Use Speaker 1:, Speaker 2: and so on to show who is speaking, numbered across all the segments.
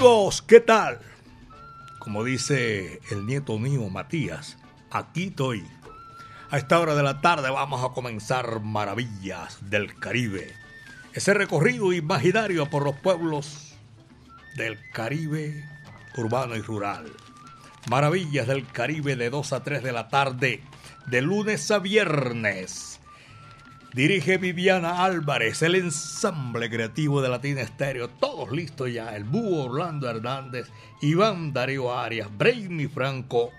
Speaker 1: Amigos, ¿qué tal? Como dice el nieto mío Matías, aquí estoy. A esta hora de la tarde vamos a comenzar Maravillas del Caribe. Ese recorrido imaginario por los pueblos del Caribe urbano y rural. Maravillas del Caribe de 2 a 3 de la tarde, de lunes a viernes Dirige Viviana Álvarez, el ensamble creativo de Latina Estéreo. Todos listos ya. El búho Orlando Hernández, Iván Darío Arias, Brainy Franco,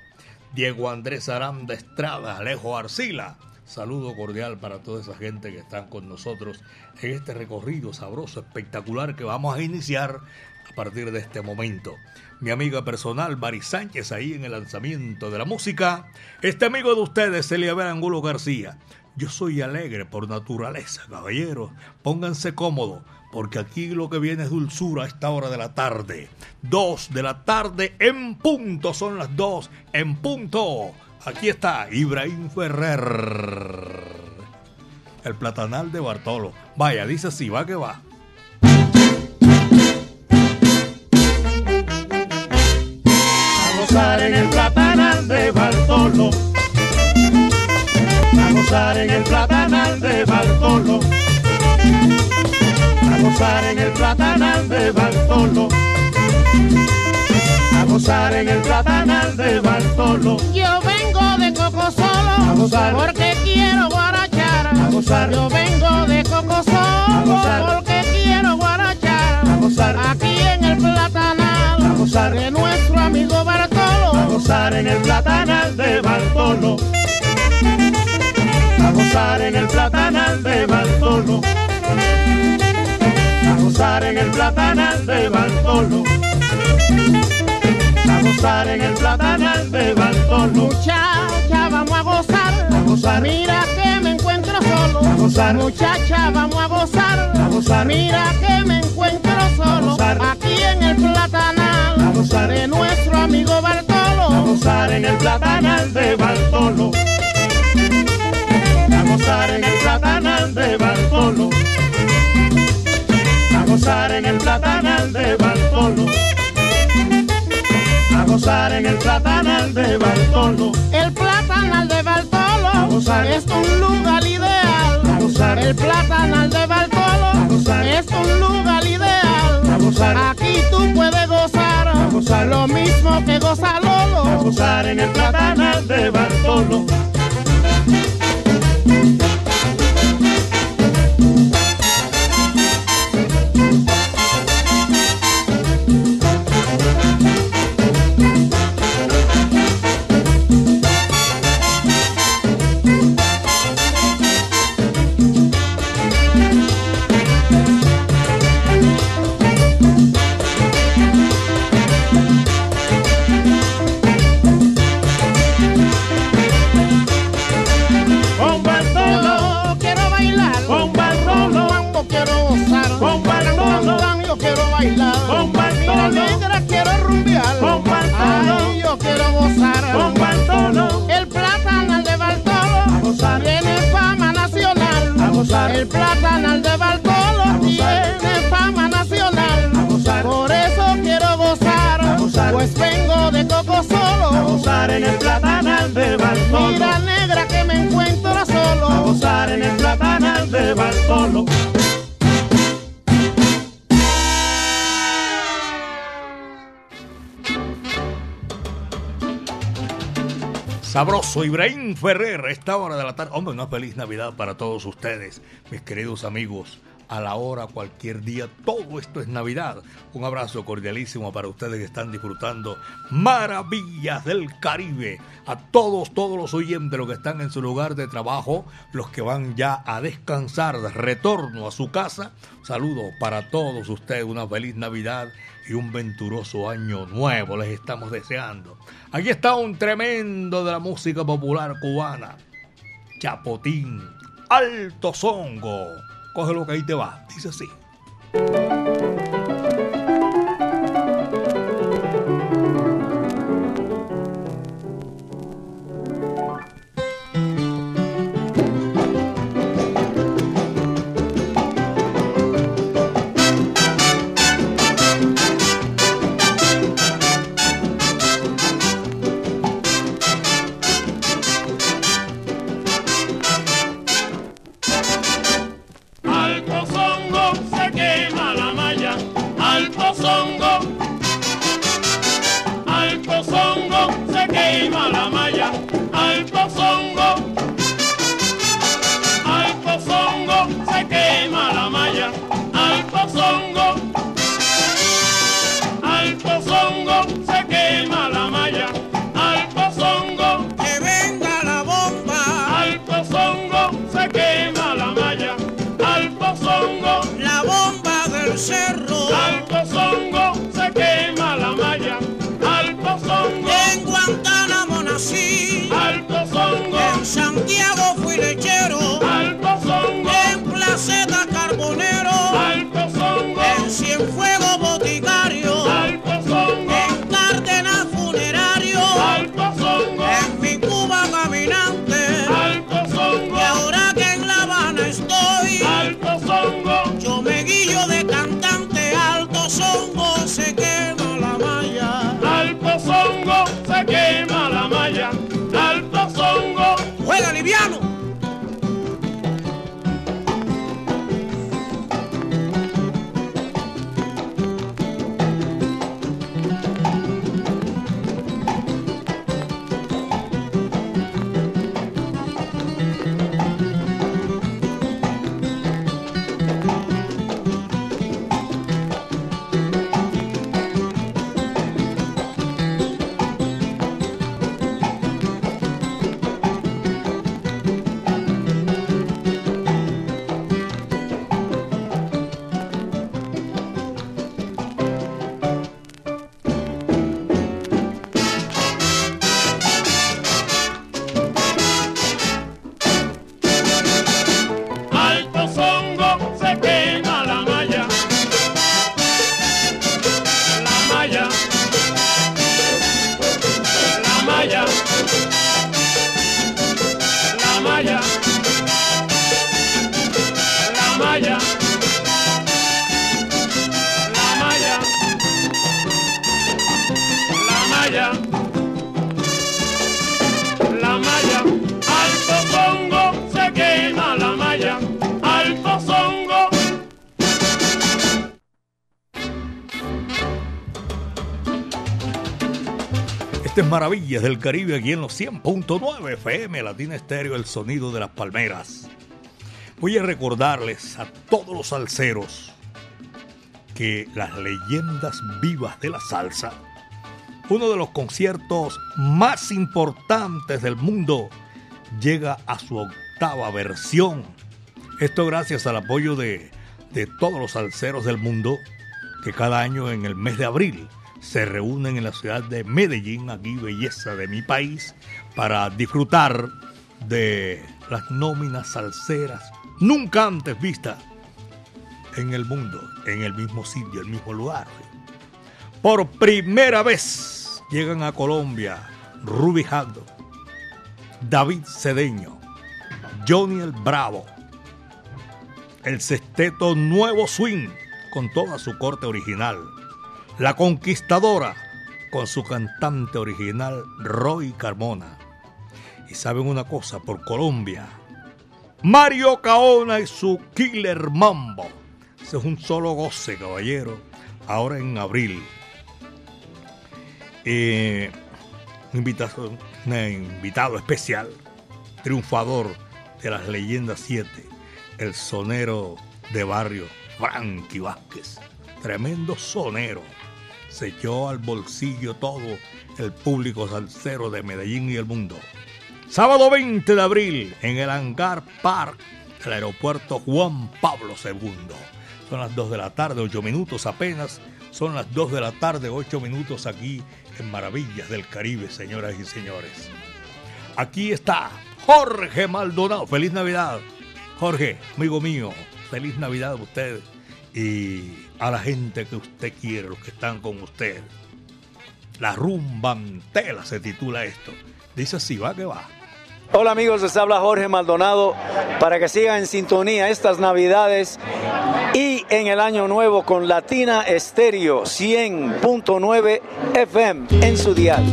Speaker 1: Diego Andrés Aranda Estrada, Alejo Arcila. Saludo cordial para toda esa gente que están con nosotros en este recorrido sabroso, espectacular que vamos a iniciar a partir de este momento. Mi amiga personal, Mari Sánchez, ahí en el lanzamiento de la música. Este amigo de ustedes, Eliabel Angulo García. Yo soy alegre por naturaleza, caballeros. Pónganse cómodos, porque aquí lo que viene es dulzura a esta hora de la tarde. Dos de la tarde en punto, son las dos en punto. Aquí está Ibrahim Ferrer. El platanal de Bartolo. Vaya, dice así, va que va.
Speaker 2: Gozar en el platanal de Bartolo, a gozar en el platanal de Bartolo.
Speaker 3: Yo vengo de Coco Solo,
Speaker 2: a gozar,
Speaker 3: porque quiero guarachar,
Speaker 2: a gozar.
Speaker 3: Yo vengo de Coco Solo, porque quiero guarachar,
Speaker 2: a gozar.
Speaker 3: Aquí en el platanal,
Speaker 2: a gozar.
Speaker 3: de nuestro amigo Bartolo,
Speaker 2: a gozar en el platanal de Bartolo a gozar en el platanal de Bartolo, gozar en el platanal de Bartolo, a gozar en el platanal de Bartolo.
Speaker 3: Muchacha, vamos a gozar,
Speaker 2: a gozar.
Speaker 3: Mira que me encuentro solo,
Speaker 2: a gozar.
Speaker 3: Muchacha, vamos a gozar,
Speaker 2: a gozar.
Speaker 3: Mira que me encuentro solo, aquí en el platanal,
Speaker 2: a gozar.
Speaker 3: de nuestro amigo Bartolo,
Speaker 2: a gozar en el platanal de Bartolo a gozar en el platanal de Bartolo, gozar en el platanal de Bartolo, a gozar en el platanal de Bartolo,
Speaker 3: el platanal de Bartolo,
Speaker 2: a gozar.
Speaker 3: es un lugar ideal,
Speaker 2: a gozar.
Speaker 3: el platanal de Bartolo,
Speaker 2: a gozar.
Speaker 3: es un lugar ideal,
Speaker 2: a gozar.
Speaker 3: aquí tú puedes gozar,
Speaker 2: a gozar.
Speaker 3: lo mismo que goza Lolo,
Speaker 2: a gozar en el platanal de Bartolo.
Speaker 1: Sabroso Ibrahim Ferrer, esta hora de la tarde. Hombre, una feliz Navidad para todos ustedes, mis queridos amigos, a la hora, cualquier día. Todo esto es Navidad. Un abrazo cordialísimo para ustedes que están disfrutando maravillas del Caribe. A todos, todos los oyentes, los que están en su lugar de trabajo, los que van ya a descansar, de retorno a su casa. Saludos para todos ustedes, una feliz Navidad y un venturoso año nuevo les estamos deseando. Aquí está un tremendo de la música popular cubana. Chapotín, Alto Zongo coge lo que ahí te va. Dice así. Del Caribe aquí en los 100.9 FM Latina Estéreo, el sonido de las palmeras. Voy a recordarles a todos los salseros que las leyendas vivas de la salsa, uno de los conciertos más importantes del mundo, llega a su octava versión. Esto gracias al apoyo de, de todos los salseros del mundo que cada año en el mes de abril se reúnen en la ciudad de Medellín, aquí belleza de mi país, para disfrutar de las nóminas salseras nunca antes vistas en el mundo, en el mismo sitio, el mismo lugar. Por primera vez llegan a Colombia Ruby Jando, David Cedeño, Johnny el Bravo, el sexteto Nuevo Swing con toda su corte original la Conquistadora, con su cantante original Roy Carmona. Y saben una cosa, por Colombia, Mario Caona y su Killer Mambo. Ese es un solo goce, caballero. Ahora en abril. Eh, invitado, un invitado especial, triunfador de las leyendas 7, el sonero de barrio, Frankie Vázquez. Tremendo sonero. Se echó al bolsillo todo el público salsero de Medellín y el mundo. Sábado 20 de abril en el Hangar Park del aeropuerto Juan Pablo II. Son las 2 de la tarde, 8 minutos apenas. Son las 2 de la tarde, 8 minutos aquí en Maravillas del Caribe, señoras y señores. Aquí está Jorge Maldonado. Feliz Navidad. Jorge, amigo mío, feliz Navidad a usted y a la gente que usted quiere, los que están con usted. La rumbantela se titula esto. Dice así, va que va.
Speaker 4: Hola amigos, les habla Jorge Maldonado para que sigan en sintonía estas navidades y en el año nuevo con Latina Estéreo 100.9 FM en su dial.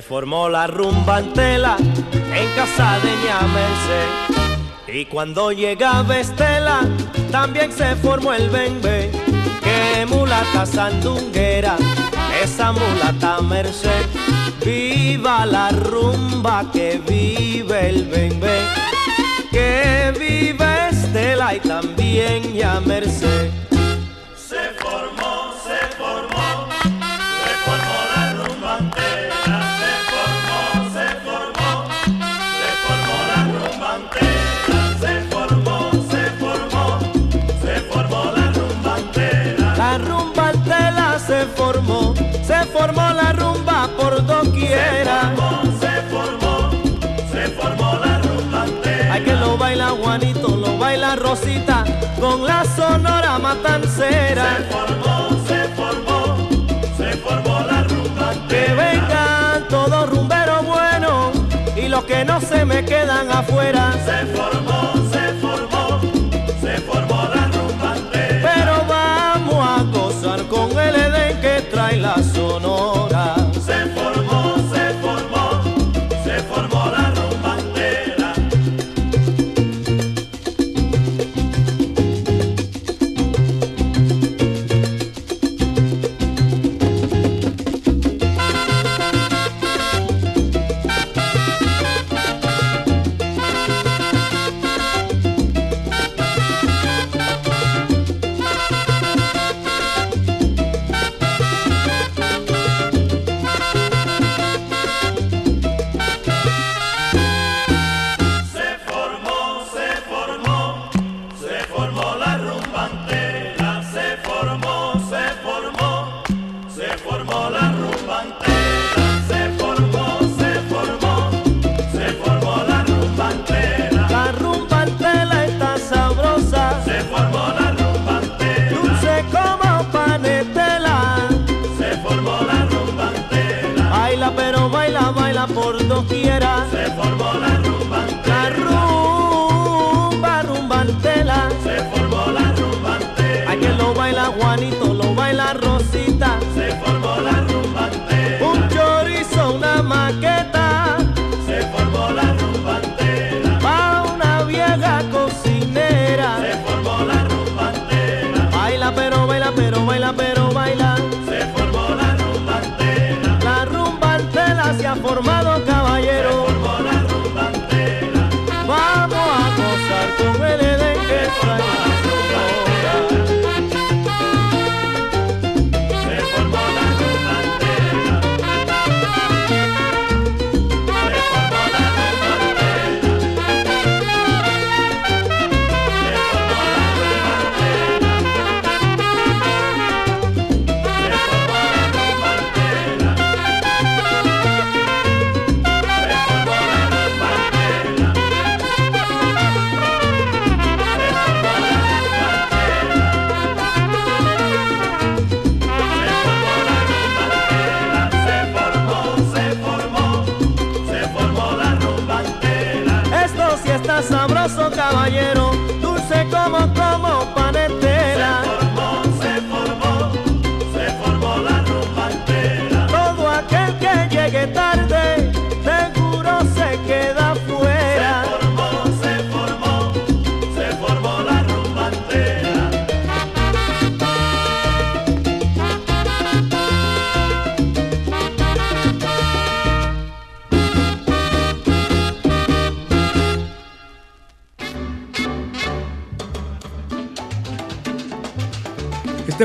Speaker 5: Se formó la rumba antela en casa de Ñamerse. Y cuando llegaba Estela, también se formó el bembe. Que mulata sandunguera, esa mulata merced. Viva la rumba, que vive el bembe. Que vive Estela y también Ñamerse. Formó la rumba por doquiera.
Speaker 6: Se formó, se formó, la rumba entera.
Speaker 5: Hay que lo baila Juanito, lo baila Rosita, con la sonora matancera.
Speaker 6: Se formó, se formó, se formó la rumba entera.
Speaker 5: Que vengan todos rumberos buenos y los que no se me quedan afuera.
Speaker 6: Se formó,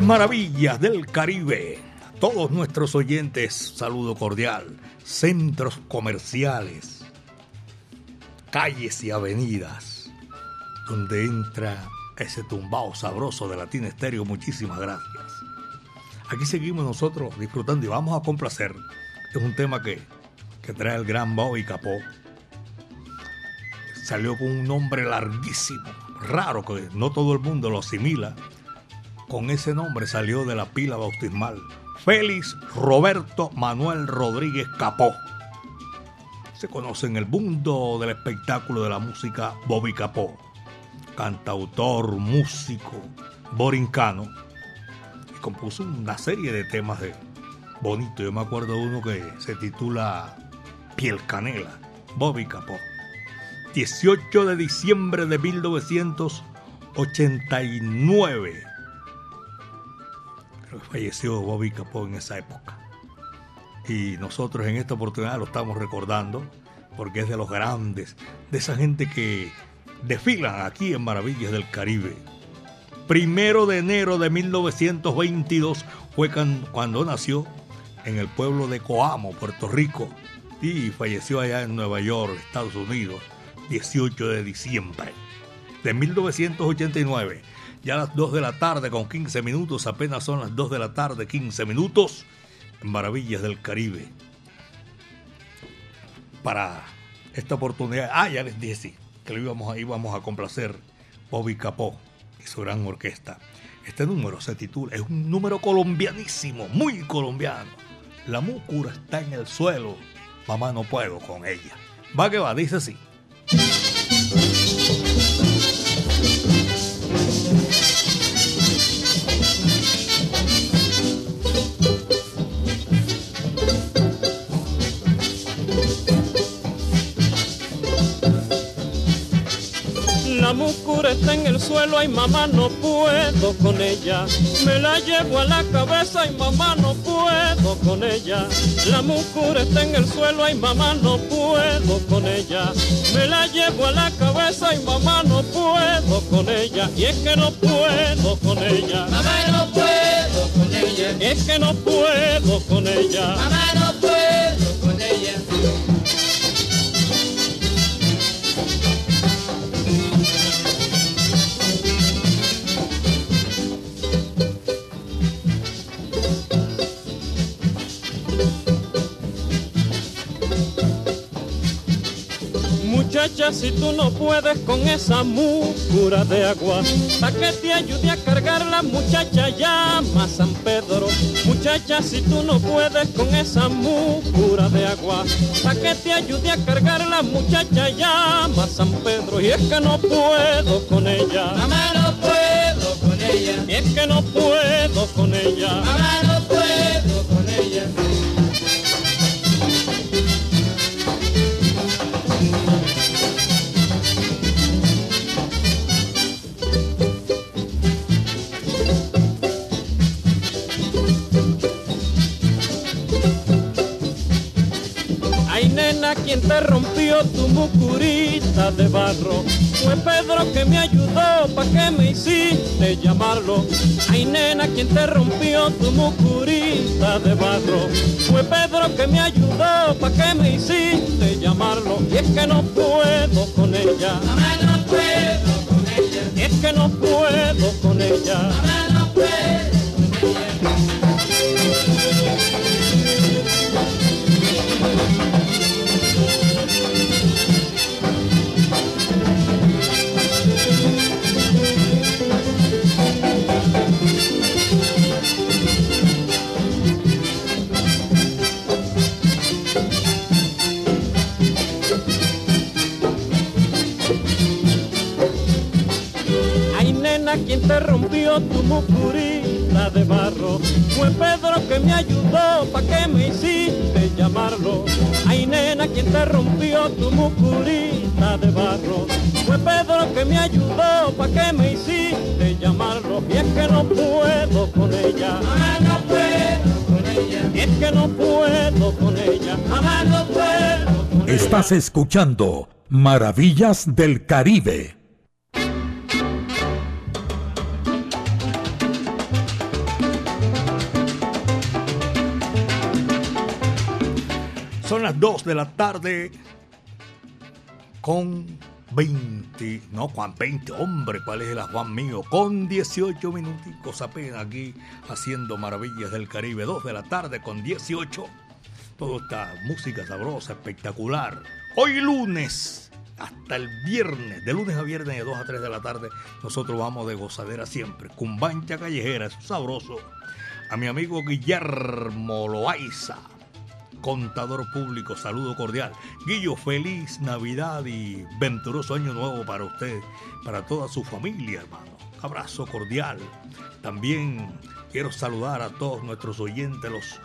Speaker 1: Maravillas del Caribe. Todos nuestros oyentes, saludo cordial. Centros comerciales, calles y avenidas, donde entra ese tumbao sabroso de Latina Estéreo. Muchísimas gracias. Aquí seguimos nosotros disfrutando y vamos a complacer. Es un tema que, que trae el gran Bobby Capó. Salió con un nombre larguísimo, raro, que no todo el mundo lo asimila con ese nombre salió de la pila bautismal. Félix Roberto Manuel Rodríguez Capó. Se conoce en el mundo del espectáculo de la música Bobby Capó, cantautor, músico, borincano, y compuso una serie de temas de bonito. Yo me acuerdo de uno que se titula Piel Canela, Bobby Capó. 18 de diciembre de 1989 falleció Bobby Capó en esa época. Y nosotros en esta oportunidad lo estamos recordando porque es de los grandes, de esa gente que desfilan aquí en Maravillas del Caribe. Primero de enero de 1922 fue cuando nació en el pueblo de Coamo, Puerto Rico, y falleció allá en Nueva York, Estados Unidos, 18 de diciembre de 1989 ya a las 2 de la tarde con 15 minutos, apenas son las 2 de la tarde, 15 minutos, en Maravillas del Caribe. Para esta oportunidad, ah, ya les dije sí, que lo íbamos, íbamos a complacer Bobby Capó y su gran orquesta. Este número se titula, es un número colombianísimo, muy colombiano. La múcura está en el suelo, mamá no puedo con ella. Va que va, dice así.
Speaker 7: Está en el suelo, ay mamá no puedo con ella. Me la llevo a la cabeza, ay mamá no puedo con ella. La mucura está en el suelo, ay mamá no puedo con ella. Me la llevo a la cabeza, ay mamá no puedo con ella. Y es que no puedo con ella.
Speaker 8: Mamá no puedo con ella.
Speaker 7: Es que no puedo con ella.
Speaker 8: Mamá no puedo
Speaker 7: Muchacha, si tú no puedes con esa mucura de agua, para que te ayude a cargar la muchacha llama a San Pedro. Muchacha, si tú no puedes con esa mucura de agua, para que te ayude a cargar la muchacha llama a San Pedro. Y es que no puedo con ella.
Speaker 8: Mamá, no puedo con ella.
Speaker 7: Y es que no puedo con ella.
Speaker 8: Mamá, no puedo con ella.
Speaker 7: Quien te rompió tu mucurita de barro. Fue Pedro que me ayudó, pa' que me hiciste llamarlo. Ay nena, quien te rompió tu mucurita de barro. Fue Pedro que me ayudó, pa' que me hiciste llamarlo. Y es que no puedo con ella.
Speaker 8: Mamá, no puedo con ella.
Speaker 7: Y es que no puedo con ella.
Speaker 8: Mamá, no puedo con ella.
Speaker 7: Te rompió tu mucurita de barro. Fue Pedro que me ayudó pa' que me hiciste llamarlo. Ay nena, quien te rompió tu mucurita de barro. Fue Pedro que me ayudó pa' que me hiciste llamarlo. Y es que no puedo con ella.
Speaker 8: Mamá, no puedo con ella.
Speaker 7: Y es que no puedo con ella.
Speaker 8: Mamá, no puedo con ella.
Speaker 9: Estás escuchando Maravillas del Caribe.
Speaker 1: Son las 2 de la tarde con 20, no Juan 20, hombre, ¿cuál es el Juan mío? Con 18 minuticos apenas aquí haciendo maravillas del Caribe. 2 de la tarde con 18. Toda esta música sabrosa, espectacular. Hoy lunes hasta el viernes, de lunes a viernes de 2 a 3 de la tarde, nosotros vamos de gozadera siempre. Cumbancha callejera, es sabroso. A mi amigo Guillermo Loaiza contador público, saludo cordial. Guillo, feliz Navidad y venturoso año nuevo para usted, para toda su familia, hermano. Abrazo cordial. También quiero saludar a todos nuestros oyentes, los,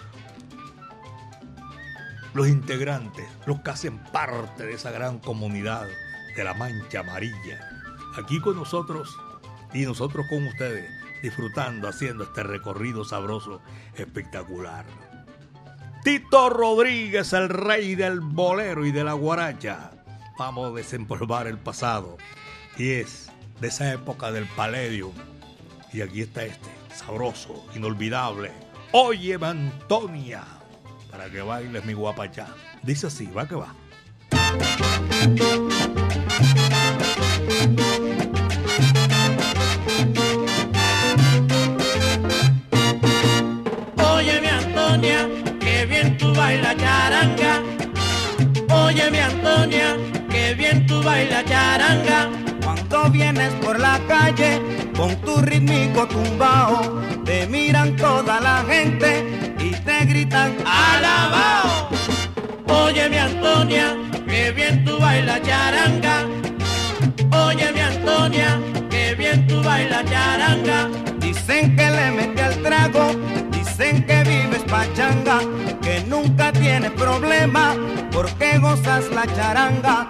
Speaker 1: los integrantes, los que hacen parte de esa gran comunidad de la Mancha Amarilla. Aquí con nosotros y nosotros con ustedes, disfrutando, haciendo este recorrido sabroso, espectacular. Tito Rodríguez, el rey del bolero y de la guaracha. Vamos a desempolvar el pasado. Y es de esa época del Palladium. Y aquí está este, sabroso, inolvidable. Óyeme, Antonia, para que bailes mi guapachá. Dice así, va que va.
Speaker 5: Charanga. Oye mi Antonia, qué bien tú bailas charanga.
Speaker 10: Cuando vienes por la calle con tu rítmico tumbao, te miran toda la gente y te gritan
Speaker 5: alabao. Oye mi Antonia, qué bien tú bailas charanga. Oye mi Antonia, qué bien tú bailas charanga.
Speaker 10: Dicen que le mete al trago, dicen que vives pachanga, que nunca tienes problema porque gozas la charanga.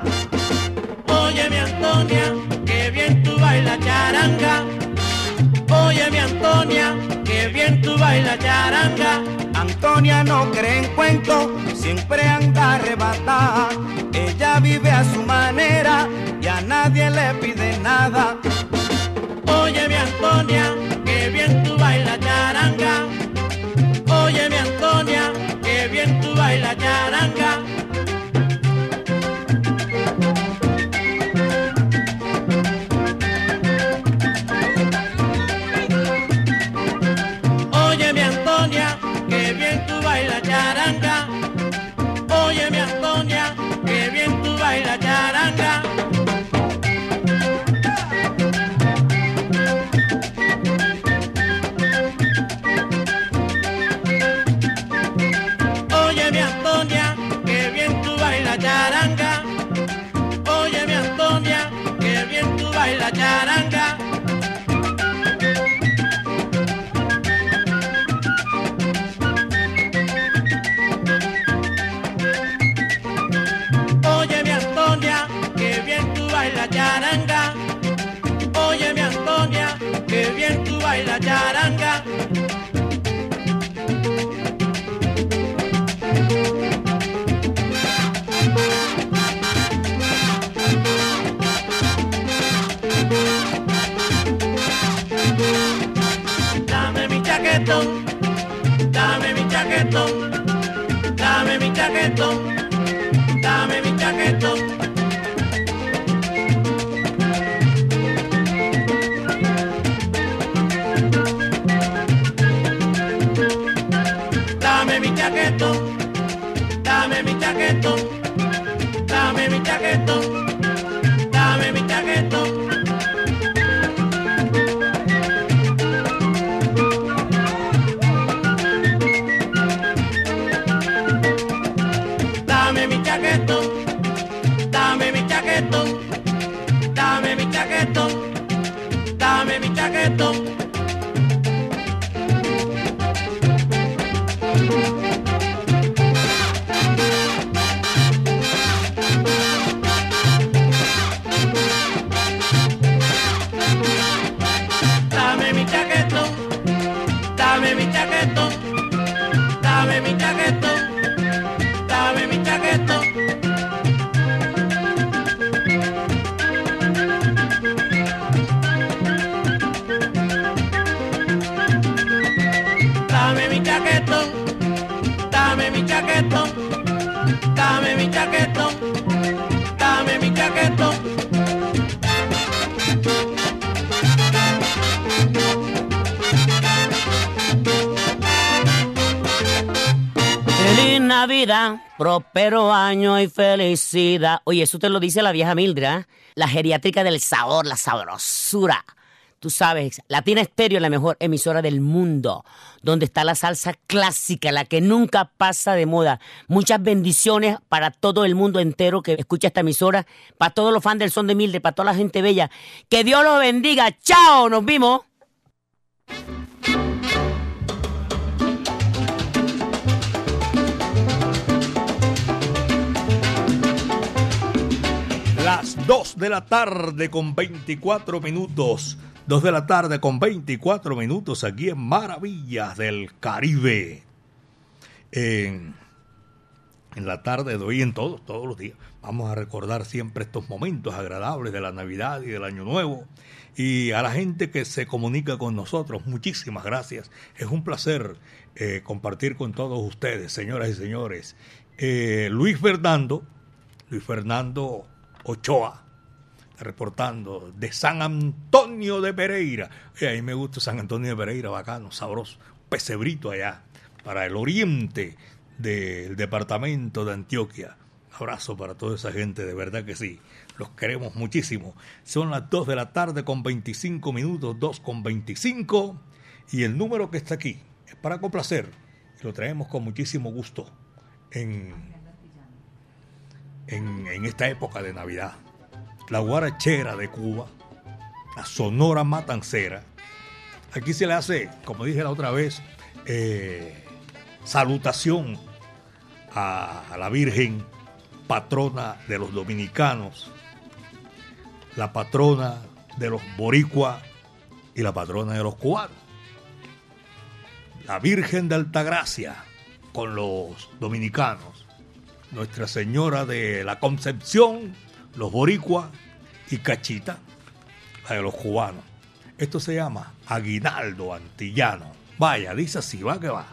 Speaker 5: Oye mi Antonia, qué bien tú bailas charanga. Oye mi Antonia, qué bien tú bailas charanga.
Speaker 10: Antonia no cree en cuentos, siempre anda arrebatada. Ella vive a su manera y a nadie le pide nada.
Speaker 5: Oye mi Antonia, qué bien tú bailas charanga. Bien tú bailas charanga. Charanga. Oye mi Antonia, qué bien tú bailas charanga. Oye mi Antonia, qué bien tú bailas charanga. Oye mi Antonia, qué bien tú bailas charanga. Chaquetón, dame mi chaquetón. Dame mi chaquetón, dame mi chaquetón, dame mi chaquetón, dame mi chaquetón, dame mi chaquetón, dame mi chaquetón. Feliz
Speaker 11: Navidad, próspero año y felicidad. Oye, eso te lo dice la vieja Mildra, la geriátrica del sabor, la sabrosura. Tú sabes, Latina Estéreo es la mejor emisora del mundo, donde está la salsa clásica, la que nunca pasa de moda. Muchas bendiciones para todo el mundo entero que escucha esta emisora, para todos los fans del son de Mildred, para toda la gente bella. Que Dios los bendiga. Chao, nos vimos.
Speaker 1: Las 2 de la tarde con 24 minutos. 2 de la tarde con 24 minutos aquí en Maravillas del Caribe. En, en la tarde de hoy, en todos, todos los días, vamos a recordar siempre estos momentos agradables de la Navidad y del Año Nuevo. Y a la gente que se comunica con nosotros, muchísimas gracias. Es un placer eh, compartir con todos ustedes, señoras y señores. Eh, Luis Fernando, Luis Fernando Ochoa, reportando de San Antonio de Pereira. Y a mí me gusta San Antonio de Pereira, bacano, sabroso. Pesebrito allá, para el oriente del departamento de Antioquia. Abrazo para toda esa gente, de verdad que sí. Los queremos muchísimo. Son las 2 de la tarde con 25 minutos, 2 con 25. Y el número que está aquí es para complacer. Y lo traemos con muchísimo gusto en, en esta época de Navidad la guarachera de Cuba, la sonora matancera. Aquí se le hace, como dije la otra vez, eh, salutación a, a la Virgen, patrona de los dominicanos, la patrona de los boricuas y la patrona de los cubanos. La Virgen de Altagracia con los dominicanos, Nuestra Señora de la Concepción los boricuas y cachita, la de los cubanos. Esto se llama aguinaldo antillano. Vaya, dice así, va que va.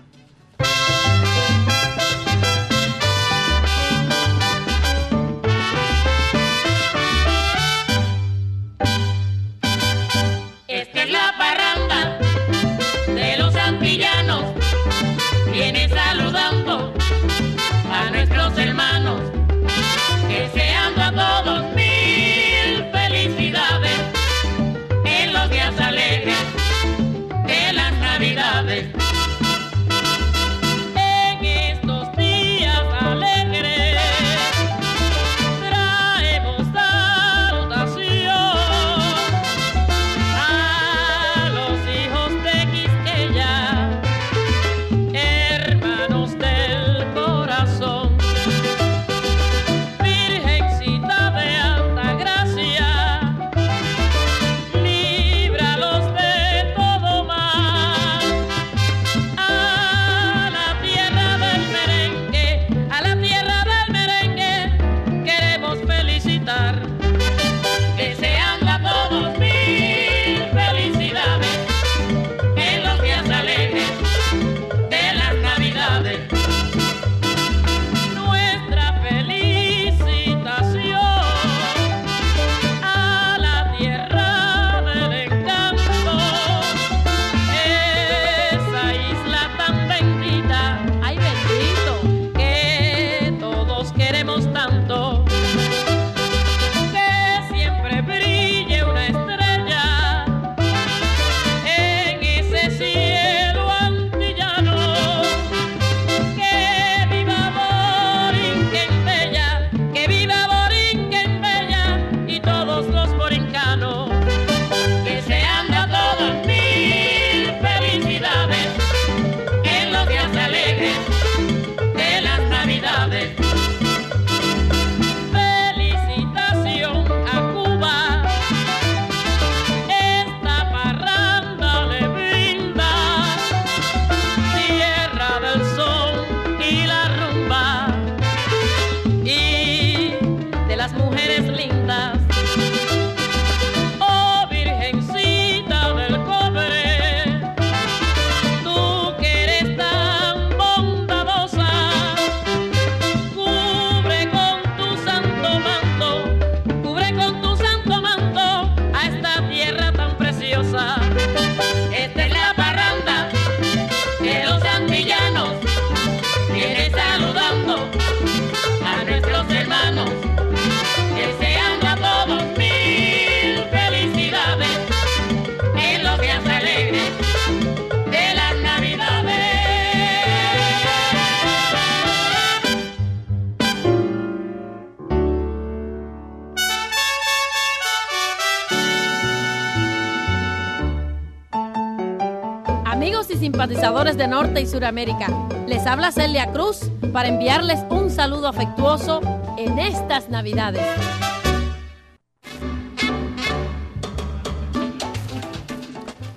Speaker 12: Suramérica. Les habla Celia Cruz para enviarles un saludo afectuoso en estas Navidades.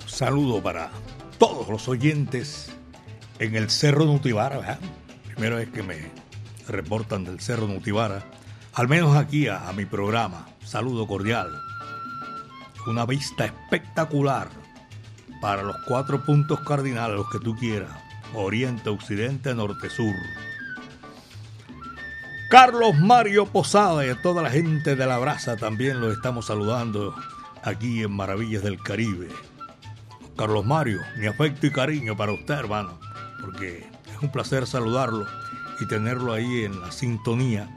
Speaker 1: Saludo para todos los oyentes en el Cerro Nutibara, ¿verdad? Primera vez que me reportan del Cerro Nutibara, al menos aquí a, a mi programa. Saludo cordial. Una vista espectacular para los cuatro puntos cardinales, los que tú quieras. Oriente, Occidente, Norte, Sur. Carlos Mario Posada y a toda la gente de la brasa también los estamos saludando aquí en Maravillas del Caribe. Carlos Mario, mi afecto y cariño para usted, hermano, porque es un placer saludarlo y tenerlo ahí en la sintonía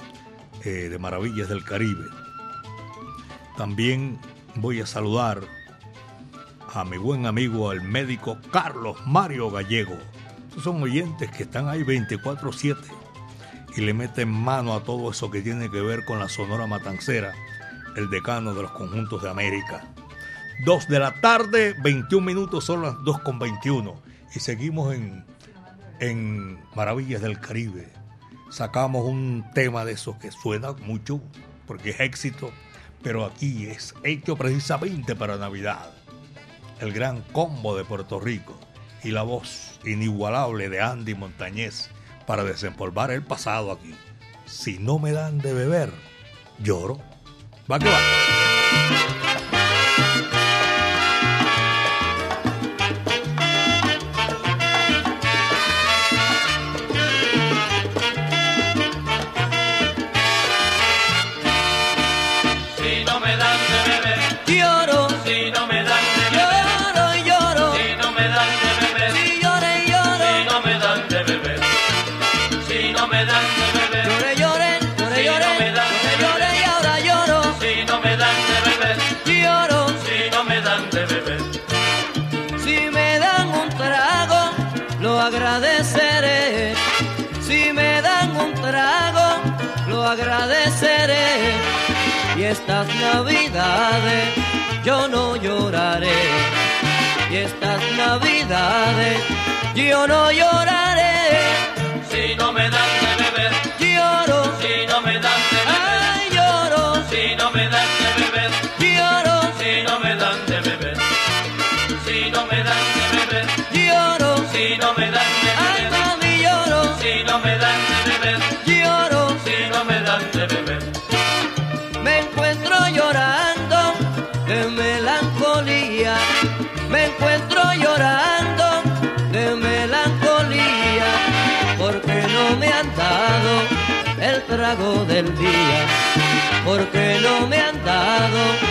Speaker 1: eh, de Maravillas del Caribe. También voy a saludar a mi buen amigo, el médico Carlos Mario Gallego. Estos son oyentes que están ahí 24-7 y le meten mano a todo eso que tiene que ver con la Sonora Matancera, el decano de los conjuntos de América. 2 de la tarde, 21 minutos, son las 2 con 21. Y seguimos en, en Maravillas del Caribe. Sacamos un tema de esos que suena mucho, porque es éxito, pero aquí es hecho precisamente para Navidad. El gran combo de Puerto Rico y la voz inigualable de Andy Montañez para desempolvar el pasado aquí. Si no me dan de beber, lloro. Va que va.
Speaker 10: Estas navidades yo no lloraré. Y estas navidades yo no lloraré. Porque no me han dado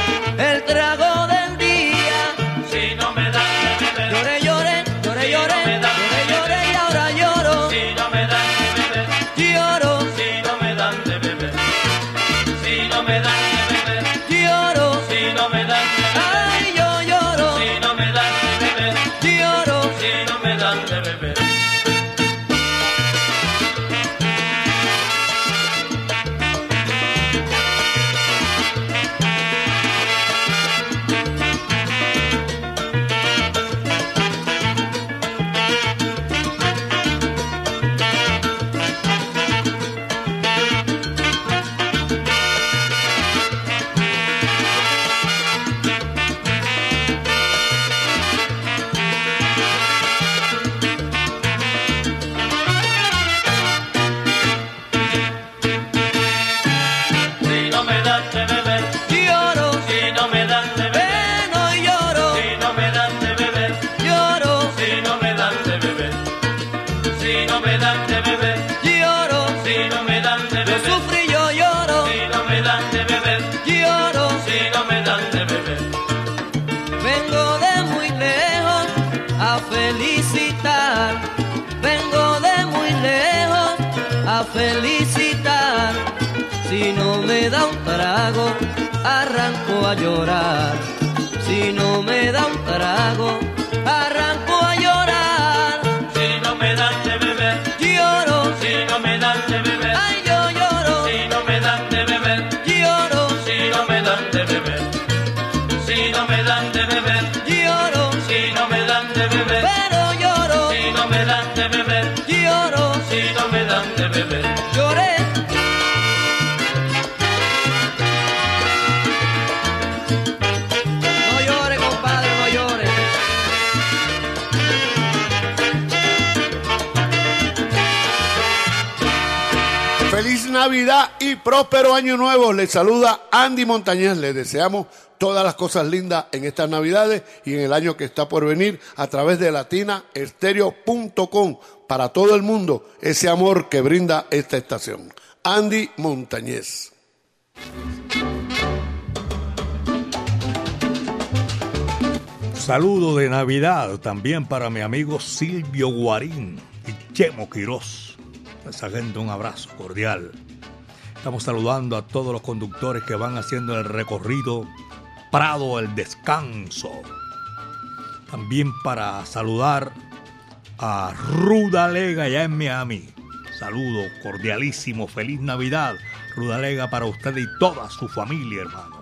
Speaker 10: felicitar. Si no me da un trago, arranco a llorar. Si no me da un trago, arranco
Speaker 13: Navidad y próspero Año Nuevo. Les saluda Andy Montañez. Les deseamos todas las cosas lindas en estas Navidades y en el año que está por venir a través de latinaestereo.com para todo el mundo ese amor que brinda esta estación. Andy Montañez.
Speaker 1: Saludo de Navidad también para mi amigo Silvio Guarín y Chemo Quirós. Esa gente un abrazo cordial. Estamos saludando a todos los conductores que van haciendo el recorrido Prado el Descanso. También para saludar a Rudalega ya en Miami. Saludo cordialísimo, feliz Navidad. Rudalega para usted y toda su familia, hermano.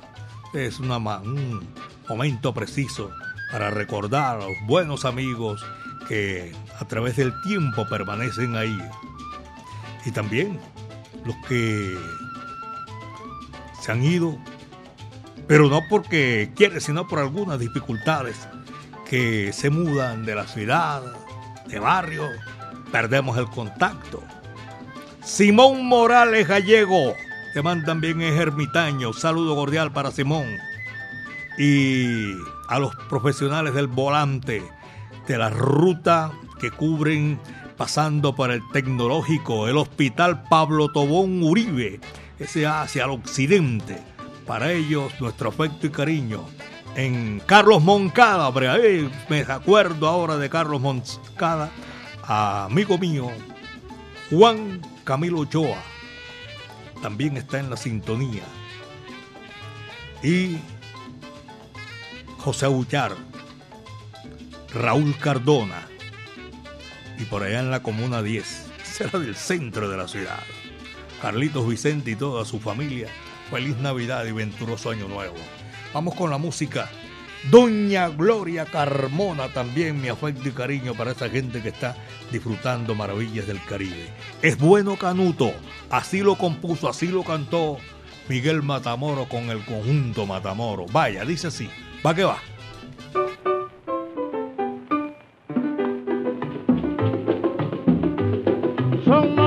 Speaker 1: Es un momento preciso para recordar a los buenos amigos que a través del tiempo permanecen ahí. Y también los que se han ido, pero no porque quieren, sino por algunas dificultades que se mudan de la ciudad, de barrio, perdemos el contacto. Simón Morales Gallego, te mandan bien es ermitaño, saludo cordial para Simón. Y a los profesionales del volante de la ruta que cubren pasando por el tecnológico, el hospital Pablo Tobón Uribe, ese hacia el occidente. Para ellos, nuestro afecto y cariño. En Carlos Moncada, me acuerdo ahora de Carlos Moncada, amigo mío, Juan Camilo Ochoa, también está en la sintonía. Y José Ullar, Raúl Cardona y por allá en la Comuna 10, será del centro de la ciudad. Carlitos Vicente y toda su familia, feliz Navidad y venturoso Año Nuevo. Vamos con la música. Doña Gloria Carmona también, mi afecto y cariño para esa gente que está disfrutando maravillas del Caribe. Es bueno Canuto, así lo compuso, así lo cantó Miguel Matamoro con el conjunto Matamoro. Vaya, dice así. Va que va.
Speaker 14: Son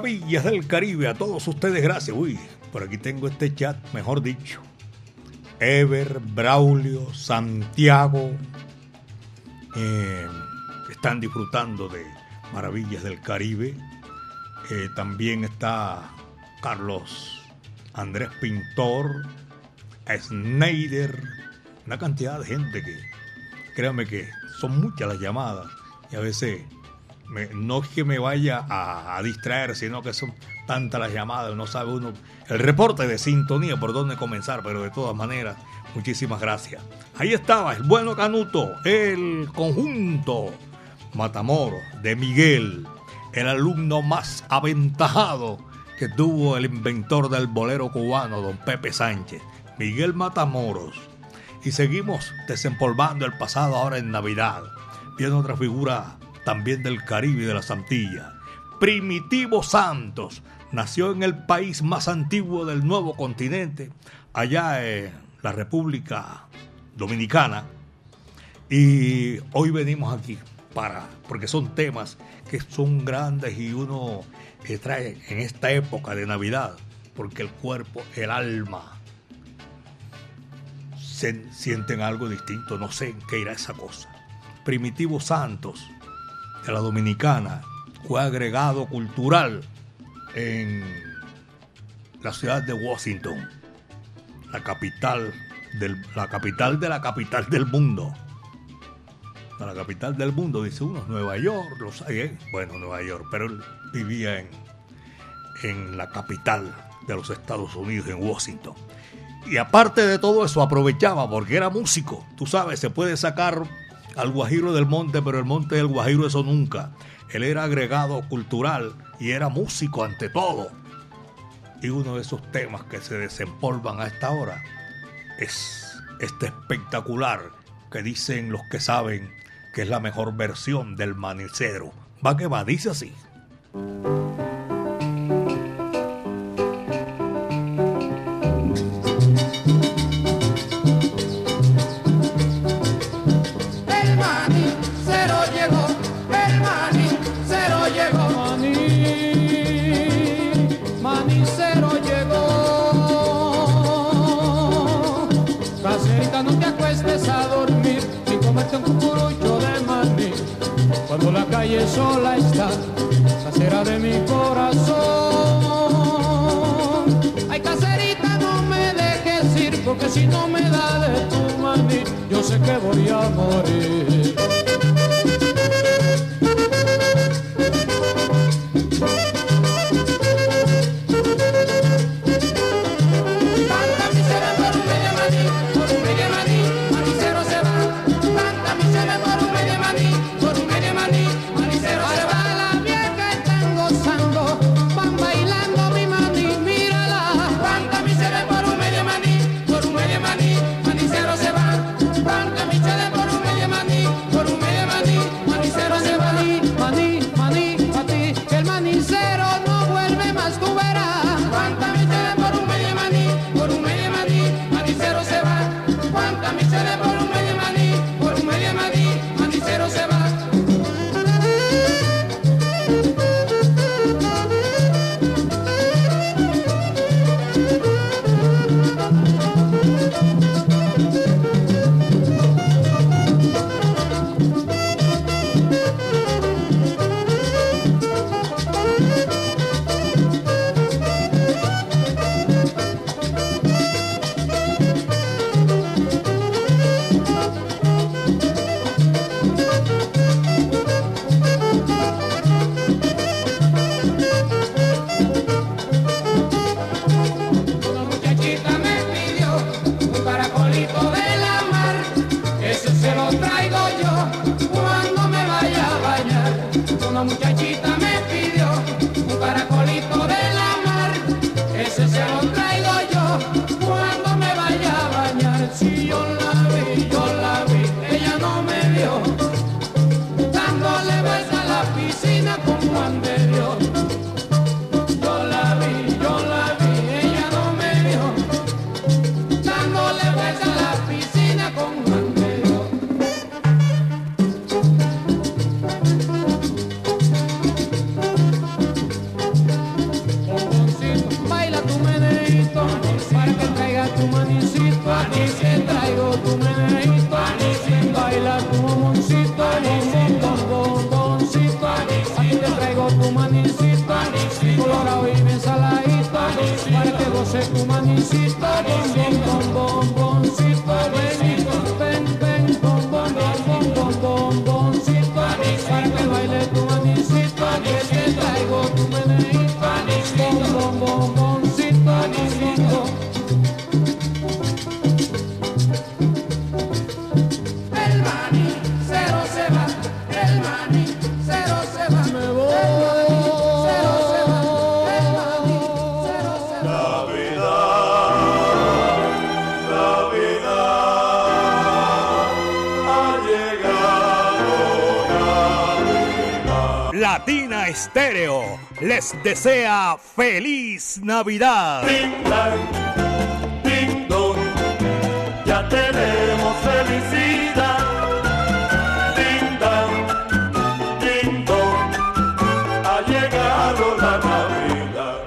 Speaker 1: Maravillas del Caribe. A todos ustedes, gracias. Uy, por aquí tengo este chat, mejor dicho. Ever, Braulio, Santiago. eh, están disfrutando de Maravillas del Caribe. Eh, también está Carlos Andrés Pintor, Snyder, una cantidad de gente que, créanme que son muchas las llamadas y a veces no es que me vaya a, a distraer, sino que son tantas las llamadas, no sabe uno el reporte de sintonía por dónde comenzar, pero de todas maneras, muchísimas gracias. Ahí estaba el bueno Canuto, el conjunto Matamoros de Miguel, el alumno más aventajado que tuvo el inventor del bolero cubano, don Pepe Sánchez, Miguel Matamoros. Y seguimos desempolvando el pasado ahora en Navidad, viendo otra figura también del Caribe y de las Antillas. Primitivo Santos nació en el país más antiguo del nuevo continente, allá en la República Dominicana. Y hoy venimos aquí para, porque son temas que son grandes y uno eh, trae en esta época de Navidad, porque el cuerpo, el alma, se- sienten algo distinto, no sé en qué irá esa cosa. Primitivo Santos, de la Dominicana, fue agregado cultural en la ciudad de Washington, la capital, del, la capital de la capital del mundo. La capital del mundo, dice uno, Nueva York, los hay, ¿eh? bueno, Nueva York, pero él vivía en, en la capital de los Estados Unidos, en Washington. Y aparte de todo eso, aprovechaba porque era músico. Tú sabes, se puede sacar al Guajiro del monte, pero el monte del Guajiro eso nunca. Él era agregado cultural y era músico ante todo. Y uno de esos temas que se desempolvan a esta hora es este espectacular que dicen los que saben que es la mejor versión del manicero. Va que va, dice así.
Speaker 15: Sola está, casera de mi corazón. Ay, caserita, no me dejes ir, porque si no me da de tu maní, yo sé que voy a morir.
Speaker 1: Les desea feliz Navidad.
Speaker 6: Ding dong, ya tenemos felicidad. Ding dong, ding dong, ha llegado la Navidad.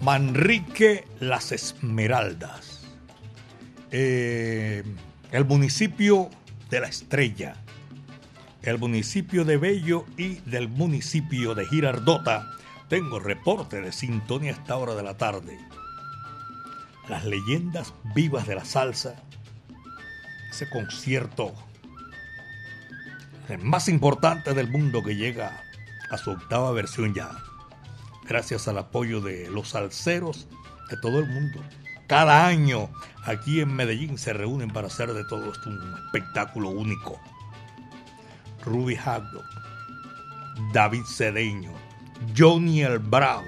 Speaker 1: Manrique Las Esmeraldas. Eh, el municipio de La Estrella. El municipio de Bello y del municipio de Girardota. Tengo reporte de sintonía a esta hora de la tarde. Las leyendas vivas de la salsa. Ese concierto. El más importante del mundo que llega a su octava versión ya gracias al apoyo de los salseros de todo el mundo. Cada año aquí en Medellín se reúnen para hacer de todo esto un espectáculo único. Ruby Haddock, David Cedeño, Johnny el Bravo.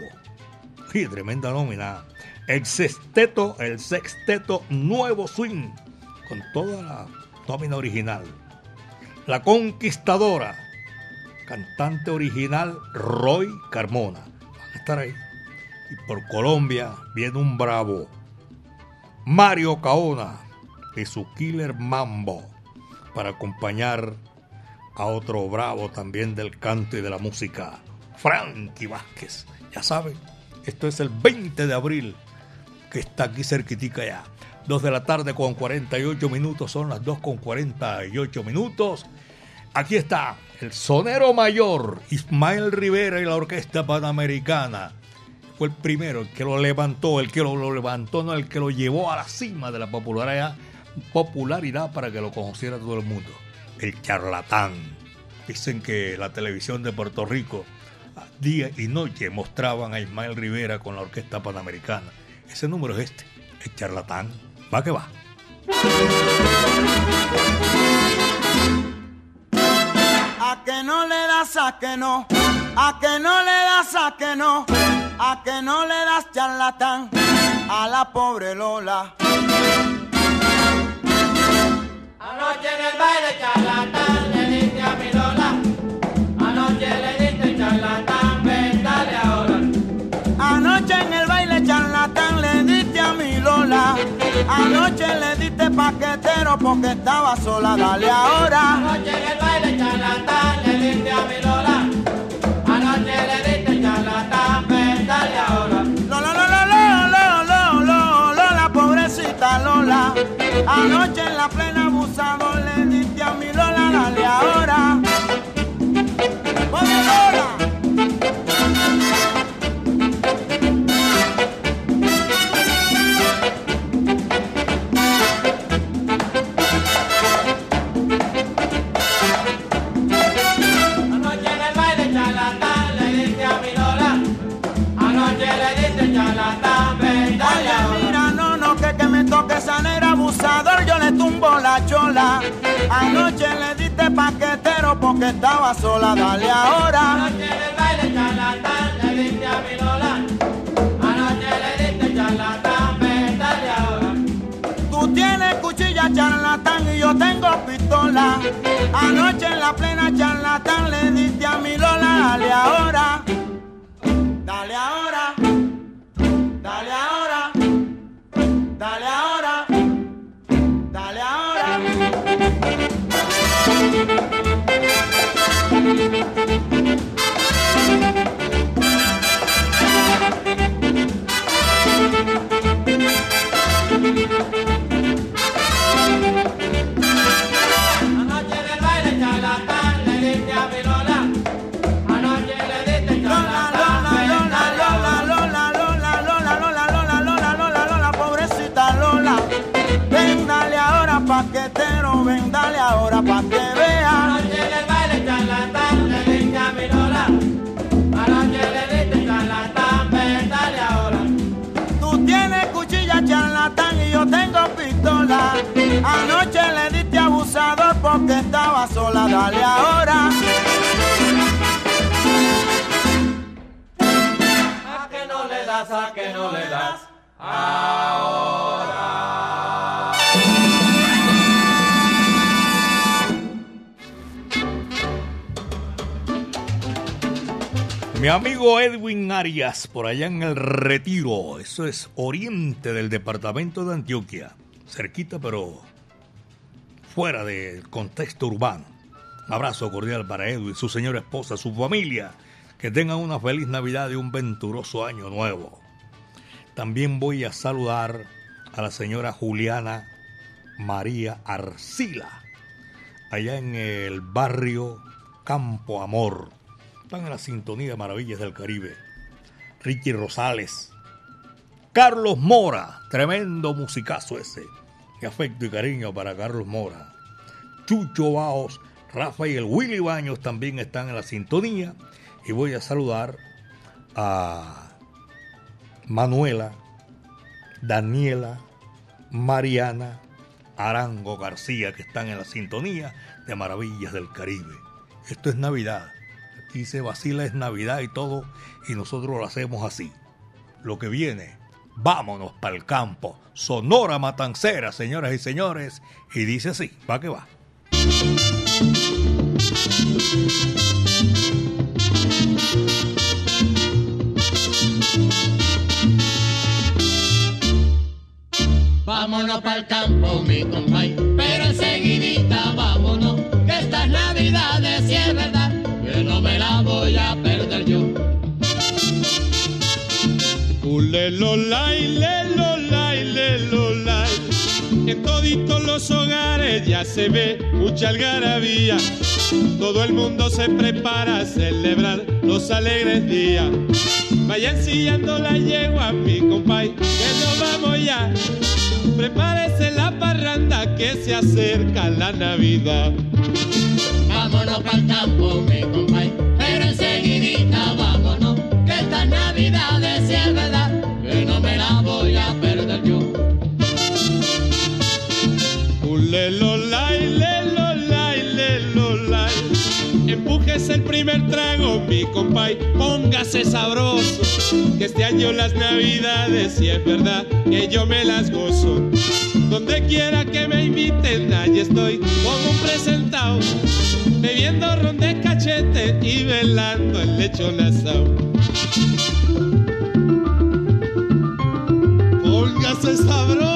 Speaker 1: Tremenda nómina. El sexteto, el sexteto Nuevo Swing, con toda la nómina original. La Conquistadora, cantante original Roy Carmona estar ahí. Y por Colombia viene un bravo. Mario Caona y su Killer Mambo para acompañar a otro bravo también del canto y de la música, Frankie Vázquez. Ya saben, esto es el 20 de abril, que está aquí cerquitica ya. 2 de la tarde con 48 minutos, son las 2 con 48 minutos. Aquí está el sonero mayor, Ismael Rivera y la Orquesta Panamericana. Fue el primero, el que lo levantó, el que lo, lo levantó, no el que lo llevó a la cima de la popularidad, popularidad para que lo conociera todo el mundo. El charlatán. Dicen que la televisión de Puerto Rico, día y noche, mostraban a Ismael Rivera con la Orquesta Panamericana. Ese número es este, el charlatán. Va que va.
Speaker 16: A que no le das a que no, a que no le das a que no, a que no le das charlatán a la pobre Lola.
Speaker 5: Anoche en el baile charlatán le diste a mi Lola. Anoche le diste charlatán, ven dale ahora.
Speaker 16: Anoche en el baile charlatán le diste a mi Lola. Anoche le diste paquetero porque estaba sola, dale ahora.
Speaker 5: Anoche en el baile charlatán le diste a mi Lola. Anoche le diste charlatán, ven dale ahora.
Speaker 16: Lola, Lola, Lola, Lola, Lola, Lola, pobrecita Lola. Anoche en la plena abusador le diste a mi Lola, dale ahora. Pobre Lola. Estaba sola, dale ahora.
Speaker 5: Anoche en el baile charlatán le diste a mi Lola. Anoche le diste charlatán, ven dale ahora.
Speaker 16: Tú tienes cuchilla charlatán y yo tengo pistola. Anoche en la plena charlatán le Mi
Speaker 1: amigo Edwin Arias, por allá en el Retiro, eso es oriente del departamento de Antioquia, cerquita pero fuera del contexto urbano. Un abrazo cordial para Edwin, su señora esposa, su familia, que tengan una feliz Navidad y un venturoso año nuevo. También voy a saludar a la señora Juliana María Arcila, allá en el barrio Campo Amor. Están en la sintonía de Maravillas del Caribe. Ricky Rosales. Carlos Mora, tremendo musicazo ese. Qué afecto y cariño para Carlos Mora. Chucho Baos, Rafael Willy Baños también están en la sintonía. Y voy a saludar a Manuela, Daniela, Mariana, Arango García, que están en la sintonía de Maravillas del Caribe. Esto es Navidad. Se vacila, es Navidad y todo, y nosotros lo hacemos así. Lo que viene, vámonos para el campo. Sonora Matancera, señoras y señores, y dice así, va que va.
Speaker 8: Vámonos para el campo, mi compay, pero enseguidita vámonos, que estas navidades si es verdad, voy a perder yo.
Speaker 17: Ulelolay, lelolay, lelolay. En toditos los hogares ya se ve mucha algarabía. Todo el mundo se prepara a celebrar los alegres días. Vayan sillando la yegua, mi compay, que nos vamos ya. Prepárese la parranda que se acerca la Navidad.
Speaker 8: Vámonos para el campo, mi compay, enseguidita vámonos, que estas navidades si es verdad, que no me la voy a perder yo.
Speaker 17: Ulelolay, lelolay, lelolay. Empújese el primer trago, mi compay, póngase sabroso. Que este año las navidades, si es verdad, que yo me las gozo. Donde quiera que me inviten, allí estoy como un presentado. Bebiendo ron de cachete y velando el lechón asado. Póngase sabroso.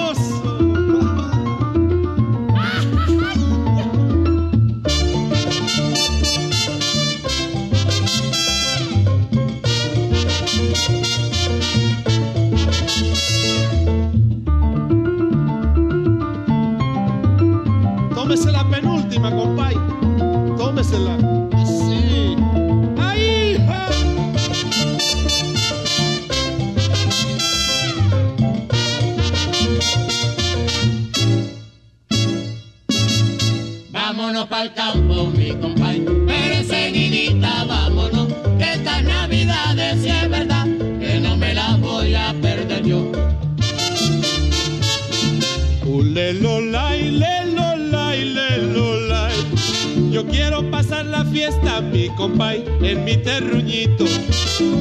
Speaker 8: Mi compay,
Speaker 17: en mi terruñito.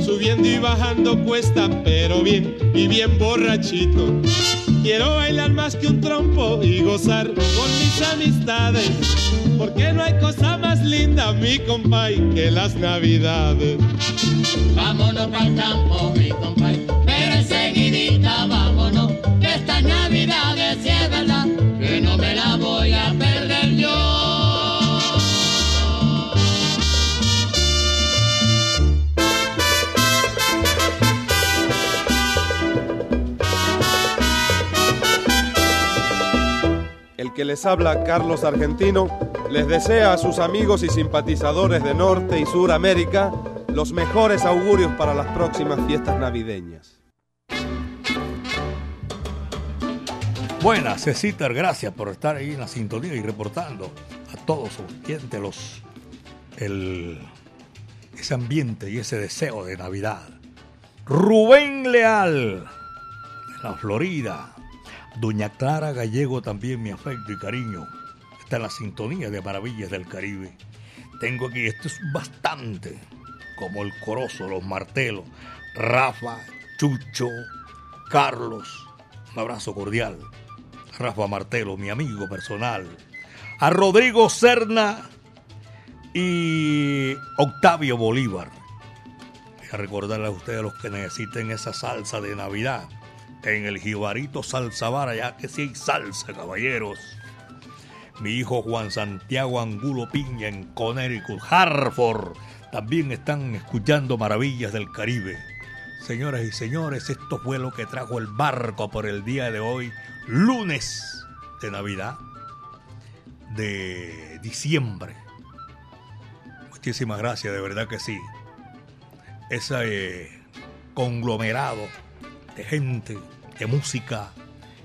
Speaker 17: Subiendo y bajando cuesta, pero bien y bien borrachito. Quiero bailar más que un trompo y gozar con mis amistades. Porque no hay cosa más linda, mi compay, que las navidades.
Speaker 8: Vámonos para el campo, mi compay, pero enseguidita vámonos, que estas navidades
Speaker 18: les habla, Carlos Argentino, les desea a sus amigos y simpatizadores de Norte y Sur América los mejores augurios para las próximas fiestas navideñas.
Speaker 1: Buenas, Cecitar, gracias por estar ahí en la sintonía y reportando a todos sus oyentes los, el, ese ambiente y ese deseo de Navidad. Rubén Leal, de la Florida. Doña Clara Gallego también mi afecto y cariño. Está en la sintonía de Maravillas del Caribe. Tengo aquí, esto es bastante, como el Corozo, los Martelos, Rafa, Chucho, Carlos. Un abrazo cordial. Rafa Martelo, mi amigo personal. A Rodrigo Serna y Octavio Bolívar. Voy a recordarle a ustedes los que necesiten esa salsa de Navidad. En el Jibarito Salsa Vara, ya que sí hay salsa, caballeros. Mi hijo Juan Santiago Angulo Piña en Connecticut, Hartford. También están escuchando Maravillas del Caribe. Señoras y señores, esto fue lo que trajo el barco por el día de hoy, lunes de Navidad, de diciembre. Muchísimas gracias, de verdad que sí. Ese eh, conglomerado de gente, de música,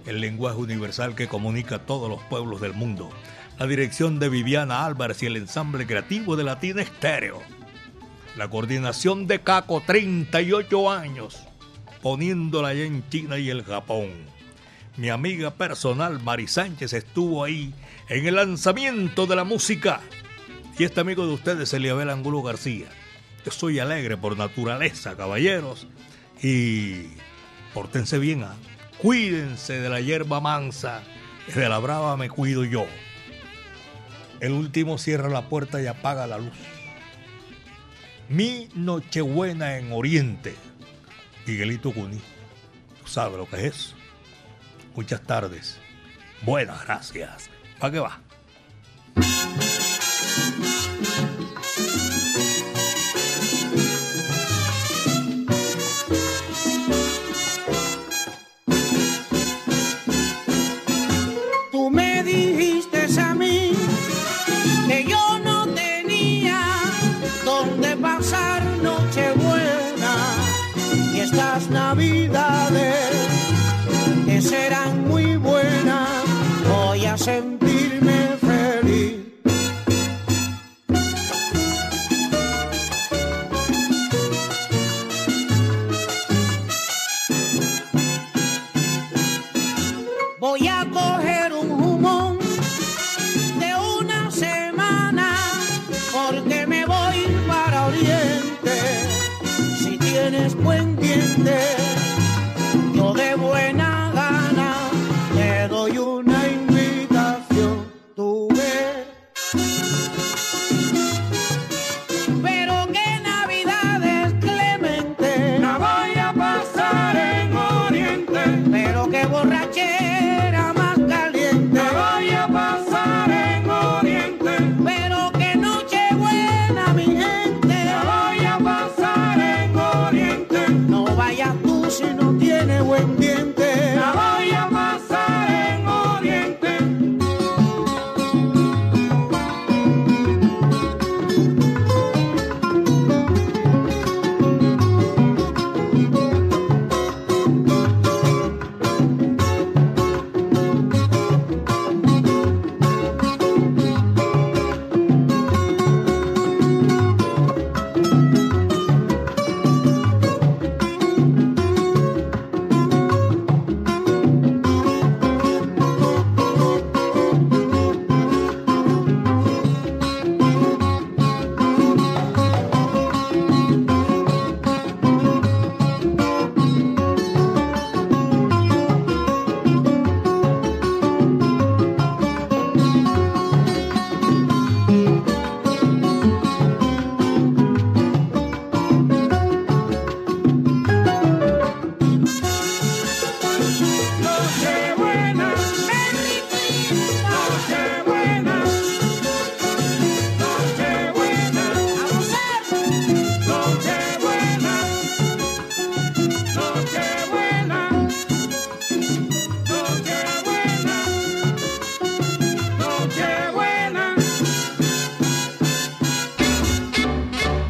Speaker 1: el lenguaje universal que comunica a todos los pueblos del mundo. La dirección de Viviana Álvarez y el ensamble creativo de Latina Estéreo. La coordinación de Caco, 38 años, poniéndola allá en China y el Japón. Mi amiga personal Mari Sánchez estuvo ahí en el lanzamiento de la música. Y este amigo de ustedes, Eliabel Angulo García. Yo soy alegre por naturaleza, caballeros. Y pórtense bien, ¿ah? cuídense de la hierba mansa, de la brava me cuido yo. El último cierra la puerta y apaga la luz. Mi Nochebuena en Oriente. Miguelito Cuní. ¿Tú sabes lo que es? Muchas tardes. Buenas gracias. ¿Para qué va?
Speaker 19: Buen